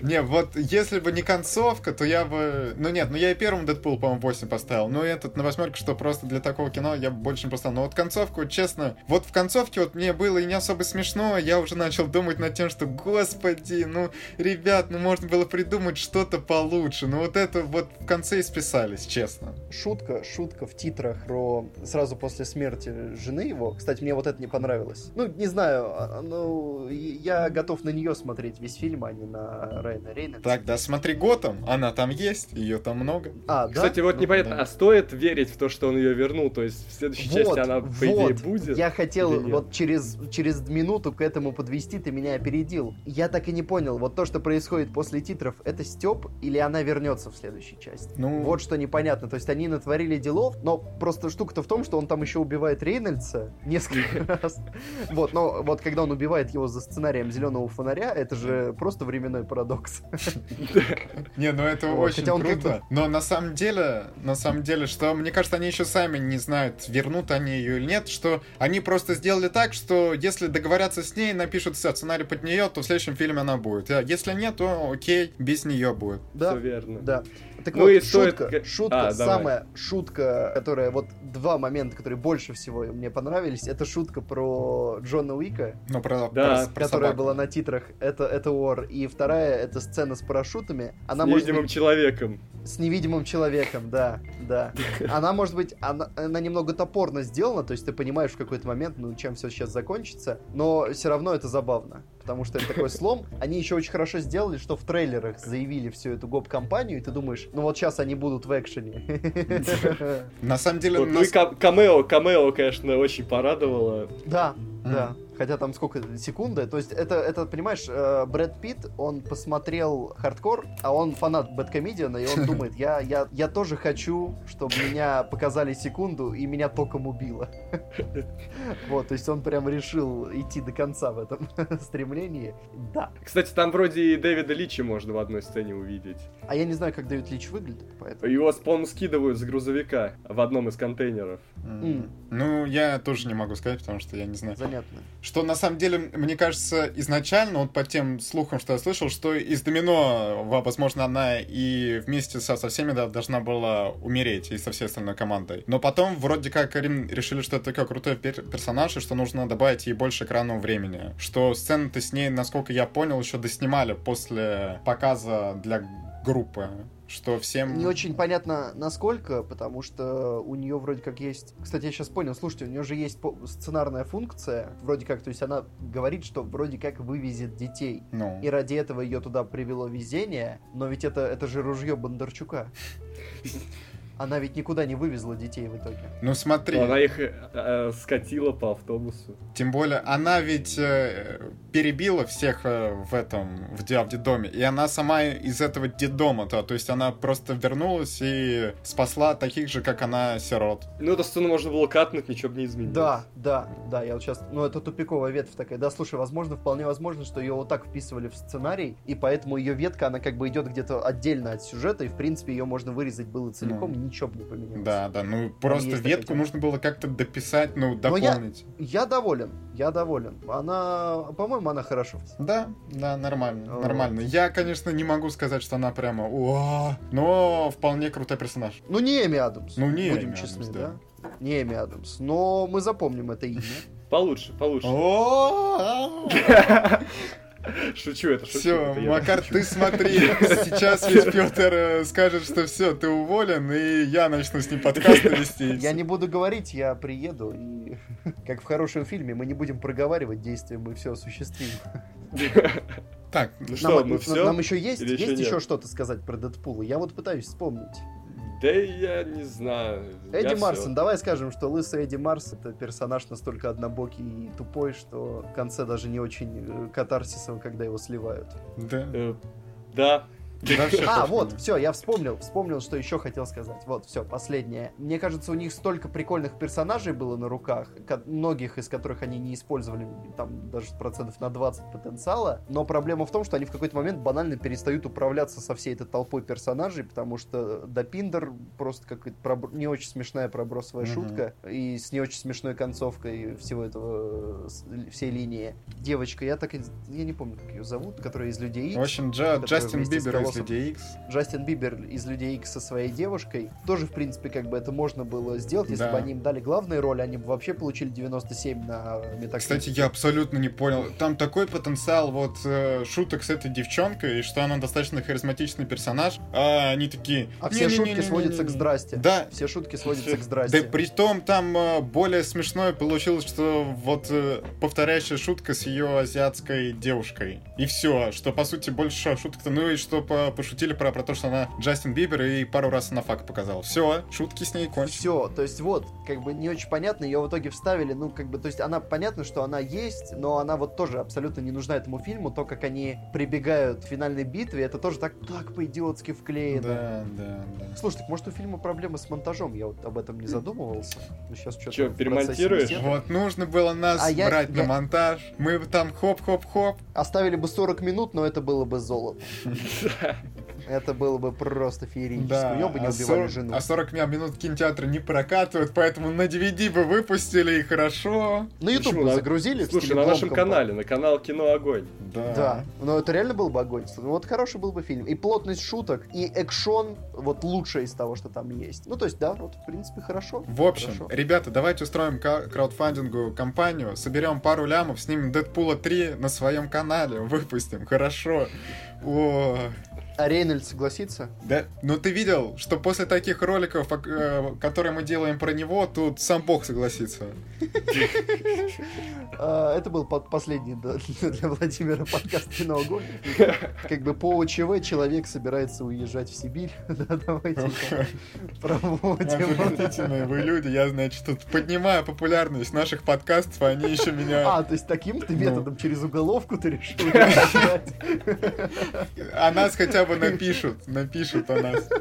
не, вот если бы не, концовка, то я бы... Ну нет, ну я и первому Дэдпул, по-моему, 8 поставил. Но этот на восьмерку, что просто для такого кино я бы больше не поставил. Но вот концовку, честно, вот в концовке вот мне было и не особо смешно, я уже начал думать над тем, что, господи, ну, ребят, ну можно было придумать что-то получше. Ну вот это вот в конце и списались, честно. Шутка, шутка в титрах про сразу после смерти жены его. Кстати, мне вот это не понравилось. Ну, не знаю, а, ну, я готов на нее смотреть весь фильм, а не на Райана Рейнольдса. Так, да, смотри Готэм, она там есть, ее там много. А, да? Кстати, вот Ну, непонятно, да. а стоит верить в то, что он ее вернул? То есть в следующей Вот, части она, по идее, вот. будет? Я хотел вот через, через минуту к этому подвести, ты меня опередил. Я так и не понял, вот то, что происходит после титров, это Степ или она вернется в следующей части? Ну, Вот что непонятно. То есть они натворили делов, но просто штука-то в том, что он там еще убивает Рейнольдса несколько (laughs) раз. Вот, но вот когда он убивает его за сценарием зеленого фонаря, это же просто временной парадокс. (laughs) (laughs) Не, ну это Вот, очень круто. Но на самом деле, на самом деле, что мне кажется, они еще сами не знают, вернут они ее или нет, что они просто сделали так, что если договорятся с ней, напишут сценарий под нее, то в следующем фильме она будет. А если нет, то окей, без нее будет. Да, Все верно. Да. Так Ну вот, и стоит шутка, ка- шутка, А, давай. самая шутка, которая, вот два момента, которые больше всего мне понравились, это шутка про Джона Уика, Ну, про, Да. про- про которая собаку. была на титрах, это, это Уор, и вторая, это сцена с парашютами, она С может невидимым быть человеком. с невидимым человеком, да, да. (laughs) Она может быть, она, она немного топорно сделана, то есть ты понимаешь в какой-то момент, ну, чем все сейчас закончится, но все равно это забавно, потому что это такой слом. Они еще очень хорошо сделали, что в трейлерах заявили всю эту гоп-компанию, и ты думаешь, ну вот сейчас они будут в экшене. (laughs) На самом деле, ну и ка- камео, камео, конечно, очень порадовало. Да, да. Хотя там сколько, секунды? То есть это, это понимаешь, э, Брэд Питт, он посмотрел хардкор, а он фанат Бэткомедиана, и он (laughs) думает, я, я, я тоже хочу, чтобы меня показали секунду, и меня током убило. (laughs) Вот, то есть он прям решил идти до конца в этом (laughs) стремлении. Да. Кстати, там вроде и Дэвида Личи можно в одной сцене увидеть. А я не знаю, как Дэвид Лич выглядит, поэтому... Его, по-моему, скидывают с грузовика в одном из контейнеров. Ну, я тоже не могу сказать, потому что я не знаю. Занятно. Что на самом деле, мне кажется, изначально, вот по тем слухам, что я слышал, что из Домино, во- возможно, она и вместе со, со всеми да, должна была умереть, и со всей остальной командой. Но потом, вроде как, им решили, что это такой крутой пер- персонаж, и что нужно добавить ей больше экранного времени. Что сцены-то с ней, насколько я понял, еще доснимали после показа для группы. Что всем... Не очень понятно, насколько, потому что у нее вроде как есть... Кстати, я сейчас понял, слушайте, у нее же есть сценарная функция, вроде как, то есть она говорит, что вроде как вывезет детей. Ну, И ради этого ее туда привело везение, но ведь это, это же ружье Бондарчука. (laughs) Она ведь никуда не вывезла детей в итоге. ну смотри. Она их э, э, скатила по автобусу. Тем более, она ведь э, перебила всех э, в этом, в, в детдоме, и она сама из этого детдома-то, то есть она просто вернулась и спасла таких же, как она, сирот. Ну, эту сцену можно было катнуть, ничего бы не изменилось. Да, да, да, я вот сейчас... Ну, это тупиковая ветвь такая. Да, слушай, возможно, вполне возможно, что ее вот так вписывали в сценарий, и поэтому ее ветка, она как бы идет где-то отдельно от сюжета, и, в принципе, ее можно вырезать было целиком, Ну. Ничего бы не поменялось. Да, да, ну просто есть ветку такая нужно было как-то дописать, ну, Но я- дополнить. Я доволен, я доволен. Она, по-моему, она хорошо. Да, да, нормально, Вот. нормально. Я, конечно, не могу сказать, что она прямо, «Уа», но вполне крутой персонаж. Ну, не Эми Адамс. Ну, не Будем Эми честны, Адамс, да? да. Не Эми Адамс. Но мы запомним это имя. Получше, получше. (laughs) Шучу это, шучу. Все, это Макар, шучу. ты смотри, (laughs) сейчас ведь Петр скажет, что все, ты уволен, и я начну с ним подкасты вести. Я не буду говорить, я приеду, и (laughs) как в хорошем фильме, мы не будем проговаривать действия, мы все осуществим. Так, Ну что, нам, ну нам- все? нам еще есть, Или еще есть нет? еще что-то сказать про Дэдпула? Я вот пытаюсь вспомнить. Да я не знаю. Я Эдди всё. Марсон, давай скажем, что лысый Эдди Марс это персонаж настолько однобокий и тупой, что в конце даже не очень э, катарсисом, когда его сливают. да. Э, Да. А, вот, все, я вспомнил, вспомнил, что еще хотел сказать. Вот, все, последнее. Мне кажется, у них столько прикольных персонажей было на руках, многих из которых они не использовали, там даже процентов на 20 потенциала. Но проблема в том, что они в какой-то момент банально перестают управляться со всей этой толпой персонажей, потому что Допиндер просто пробр- не очень смешная пробросовая шутка, и с не очень смешной концовкой всего этого, всей линии. Девочка, я так и... Я не помню, как ее зовут, которая из Людей В общем, Джа- Джастин Бибер из вопросом. Людей Икс. Джастин Бибер из Людей Икс со своей девушкой. Тоже, в принципе, как бы это можно было сделать, если Да. бы они им дали главные роли, они бы вообще получили 97 на Metacritic. Кстати, я абсолютно не понял. Там такой потенциал вот э, шуток с этой девчонкой, и что она достаточно харизматичный персонаж. А они такие... А все шутки сводятся к здрасте. Да. Все шутки сводятся к здрасте. Да при том там э, более смешное получилось, что вот э, повторяющая шутка с ее азиатской девушкой. И все, что по сути больше шуток-то. Ну и что по- пошутили про, про то, что она Джастин Бибер, и пару раз она факт показала. Все, шутки с ней кончились. Все, то есть вот, как бы не очень понятно, ее в итоге вставили, ну, как бы, то есть она, понятно, что она есть, но она вот тоже абсолютно не нужна этому фильму, то, как они прибегают к финальной битве, это тоже так, так по-идиотски вклеено. Да, да, да. Слушай, так может у фильма проблемы с монтажом, я вот об этом не задумывался. Ну, сейчас что-то в процессе перемонтируешь? Вот нужно было нас А я- брать я- на монтаж. Мы бы там хоп-хоп-хоп. Оставили бы 40 минут, но это было бы золото. (laughs) Это было бы просто феерически. Да, Ее бы не а убивали 40 жену. а 40 ми- минут кинотеатра не прокатывают, поэтому на DVD бы выпустили, и хорошо. На YouTube Почему? бы На- загрузили Слушай, на нашем канале, на канал Кино Огонь. Да. Да, но это реально был бы огонь. Ну, Вот хороший был бы фильм. И плотность шуток, и экшон вот лучшее из того, что там есть. Ну, то есть, да, вот, в принципе, хорошо. В общем, Хорошо. ребята, давайте устроим ка- краудфандинговую кампанию, соберем пару лямов, снимем Дэдпула 3 на своем канале, выпустим, хорошо. О, А Рейнольдс согласится? да, ну ты видел, что после таких роликов, э, которые мы делаем про него, тут сам Бог согласится. А, это был последний для Владимира подкаст «Кино Огонь». Как бы по ОЧВ человек собирается уезжать в Сибирь. (laughs) Да, давайте проводим. Вы люди, я, значит, тут поднимаю популярность наших подкастов, а они еще меня... А, то есть таким ты Ну. методом через уголовку ты решил? (laughs) О нас хотя бы напишут, напишут о нас. (laughs)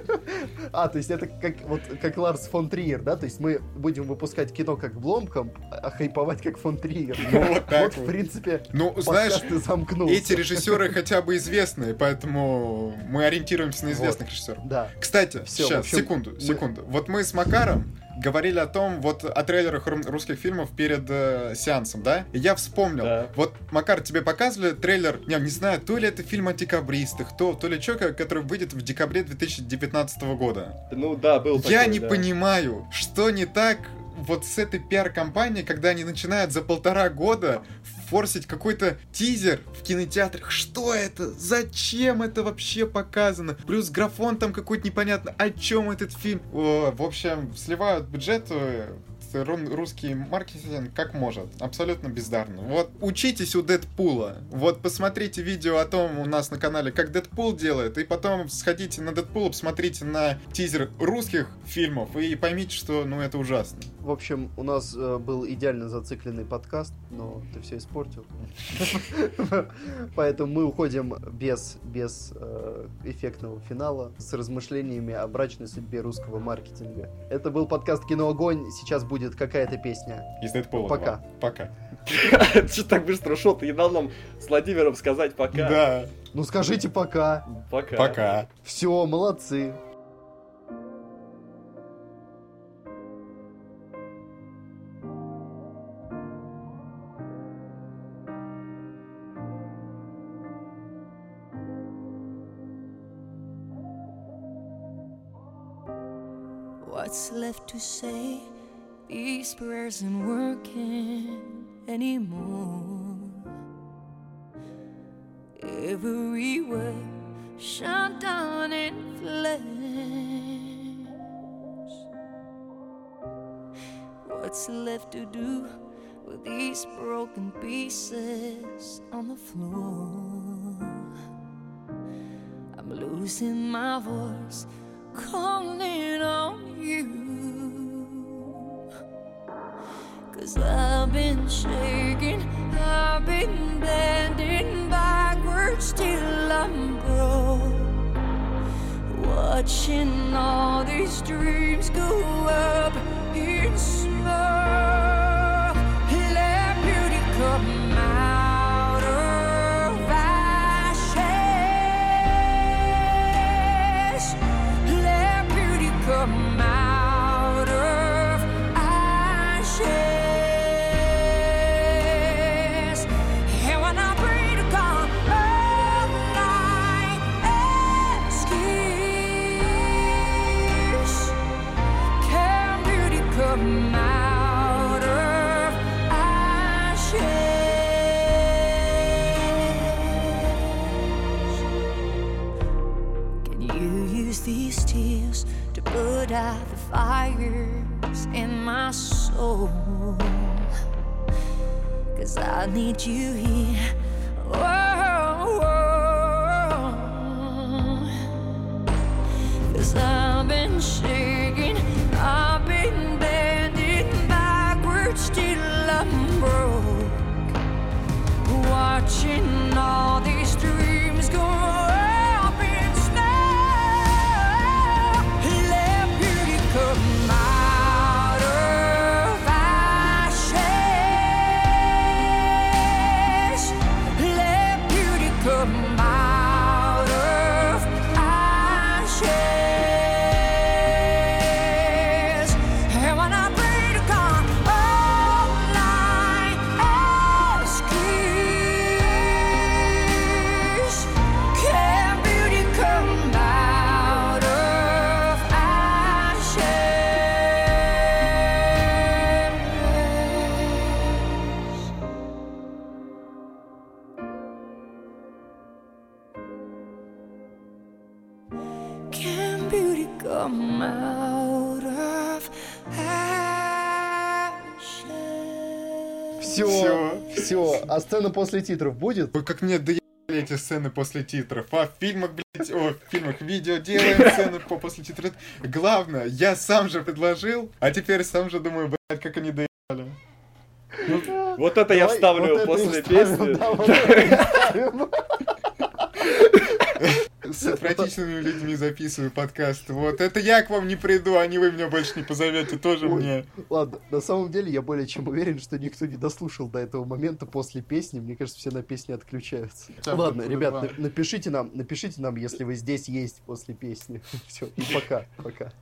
А, то есть это как, вот, как Ларс фон Триер, да? То есть мы будем выпускать кино как Бломком, а хайповать как фон Триер. Ну, вот (laughs) так Вот, в принципе, Ну, знаешь, и замкнулся. эти режиссеры хотя бы известные, поэтому мы ориентируемся на известных режиссеров. Да. Кстати, Всё, сейчас, общем, секунду, мы- секунду. Вот мы с Макаром говорили о том, вот о трейлерах ру- русских фильмов перед э, сеансом, да? И я вспомнил. Да. Вот, Макар, тебе показывали трейлер, я не знаю, то ли это фильм о декабристах, то, то ли что, который выйдет в декабре 2019 года. Ну да, был Я такой, не да. понимаю, что не так вот с этой пиар-компанией, когда они начинают за полтора года форсить какой-то тизер в кинотеатрах. Что это? Зачем это вообще показано? Плюс графон там какой-то непонятно. О чем этот фильм? В общем, сливают бюджет русский маркетинг как может. Абсолютно бездарно. Вот учитесь у Дэдпула. Вот посмотрите видео о том у нас на канале, как Дэдпул делает, и потом сходите на Дэдпула, посмотрите на тизер русских фильмов и поймите, что ну это ужасно. В общем, у нас э, был идеально зацикленный подкаст, но ты все испортил. (laughs) Поэтому мы уходим без, без э, эффектного финала с размышлениями о брачной судьбе русского маркетинга. Это был подкаст «Кино Огонь». Сейчас будет какая-то песня. Из Дэдпула. Пока. два. Пока. (laughs) Что так быстро ушел? Ты не дал нам с Владимиром сказать пока. Да. Ну скажите пока. Пока. Пока. Все, молодцы. What's left to say? These prayers aren't working anymore. Every word shut down in flames. What's left to do with these broken pieces on the floor? I'm losing my voice, calling on you. I've been shaking, I've been bending backwards till I'm broke. Watching all these dreams go up I need you here. А сцена после титров будет? Ой, как мне доебали эти сцены после титров. А в фильмах, блядь, о, в фильмах видео делаем (laughs) сцены по после титров. Главное, я сам же предложил, а теперь сам же думаю, блядь, как они доебали. Вот это я вставлю после песни. да, вот это и вставим. С отвратительными людьми записываю подкаст. Вот, это я к вам не приду, не вы меня больше не позовете, тоже Ой. мне. Ладно, на самом деле я более чем уверен, что никто не дослушал до этого момента после песни. Мне кажется, все на песне отключаются. Там Ладно, ребят, на- напишите нам, напишите нам, если вы здесь есть после песни. (laughs) Все, и пока, пока.